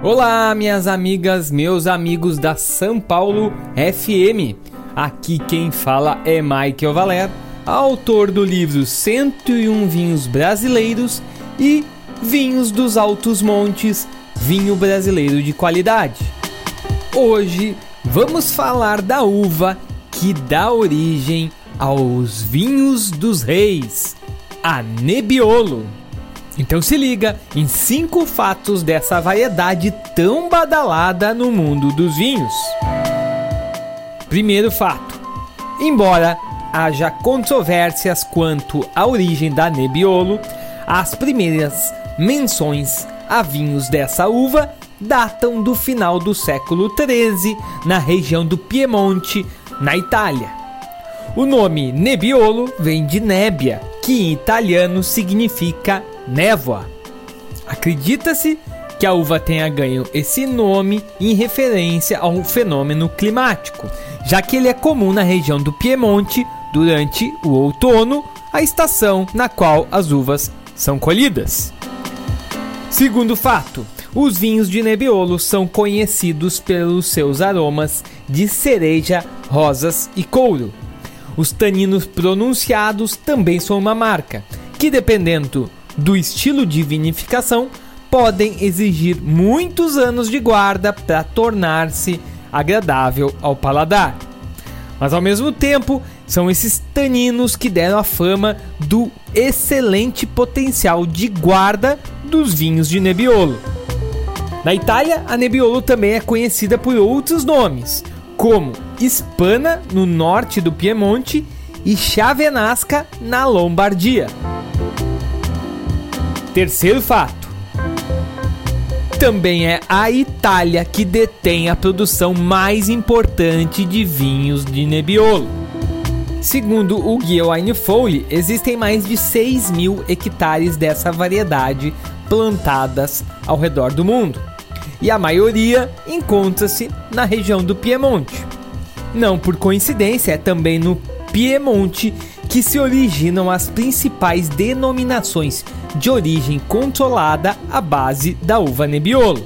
Olá, minhas amigas, meus amigos da São Paulo FM. Aqui quem fala é Michael Valer, autor do livro 101 Vinhos Brasileiros e Vinhos dos Altos Montes, vinho brasileiro de qualidade. Hoje vamos falar da uva que dá origem aos vinhos dos reis, a Nebbiolo. Então se liga em cinco fatos dessa variedade tão badalada no mundo dos vinhos. Primeiro fato: embora haja controvérsias quanto à origem da Nebbiolo, as primeiras menções a vinhos dessa uva datam do final do século XIII na região do Piemonte, na Itália. O nome Nebbiolo vem de nébia, que em italiano significa névoa. Acredita-se que a uva tenha ganho esse nome em referência a um fenômeno climático, já que ele é comum na região do Piemonte durante o outono, a estação na qual as uvas são colhidas. Segundo fato, os vinhos de Nebbiolo são conhecidos pelos seus aromas de cereja, rosas e couro. Os taninos pronunciados também são uma marca, que dependendo do estilo de vinificação, podem exigir muitos anos de guarda para tornar-se agradável ao paladar. Mas ao mesmo tempo, são esses taninos que deram a fama do excelente potencial de guarda dos vinhos de Nebbiolo. Na Itália, a Nebbiolo também é conhecida por outros nomes, como Hispana no norte do Piemonte e Chavenasca na Lombardia. Terceiro fato. Também é a Itália que detém a produção mais importante de vinhos de Nebbiolo. Segundo o Guia Wine Foley, existem mais de 6 mil hectares dessa variedade plantadas ao redor do mundo, e a maioria encontra-se na região do Piemonte. Não por coincidência, é também no Piemonte que se originam as principais denominações de origem controlada à base da uva Nebbiolo.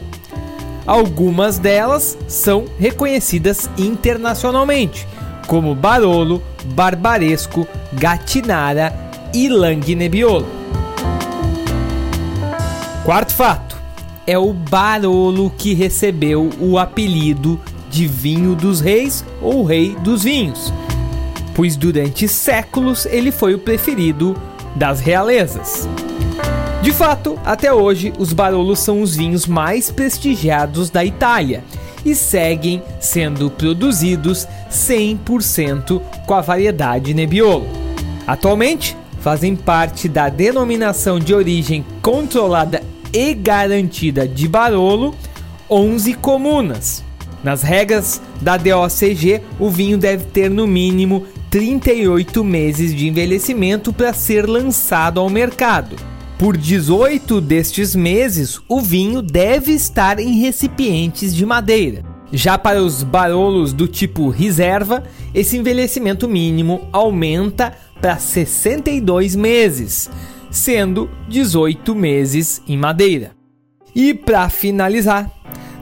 Algumas delas são reconhecidas internacionalmente, como Barolo, Barbaresco, Gatinara e Lang Nebbiolo. Quarto fato: é o Barolo que recebeu o apelido de vinho dos reis ou rei dos vinhos, pois durante séculos ele foi o preferido das realezas. De fato, até hoje, os Barolos são os vinhos mais prestigiados da Itália e seguem sendo produzidos 100% com a variedade Nebbiolo. Atualmente, fazem parte da denominação de origem controlada e garantida de Barolo 11 comunas. Nas regras da DOCG, o vinho deve ter no mínimo 38 meses de envelhecimento para ser lançado ao mercado. Por 18 destes meses, o vinho deve estar em recipientes de madeira. Já para os barolos do tipo reserva, esse envelhecimento mínimo aumenta para 62 meses, sendo 18 meses em madeira. E para finalizar,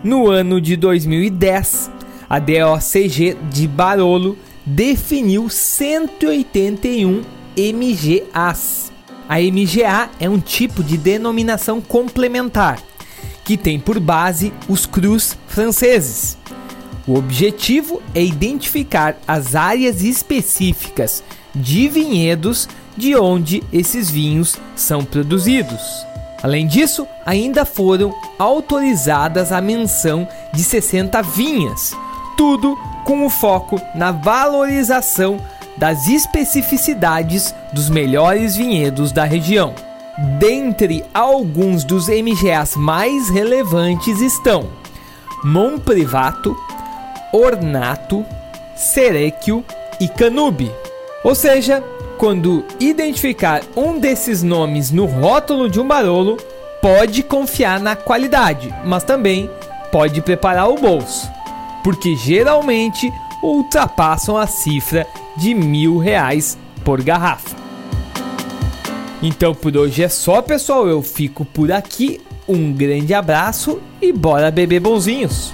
no ano de 2010, a DOCG de Barolo definiu 181 MGAs a MGA é um tipo de denominação complementar que tem por base os crus franceses. O objetivo é identificar as áreas específicas de vinhedos de onde esses vinhos são produzidos. Além disso, ainda foram autorizadas a menção de 60 vinhas, tudo com o foco na valorização das especificidades dos melhores vinhedos da região. Dentre alguns dos MGAs mais relevantes estão Monprivato, Ornato, Serecchio e Canube. Ou seja, quando identificar um desses nomes no rótulo de um barolo, pode confiar na qualidade, mas também pode preparar o bolso, porque geralmente ultrapassam a cifra de mil reais por garrafa. Então por hoje é só, pessoal. Eu fico por aqui. Um grande abraço e bora beber bonzinhos!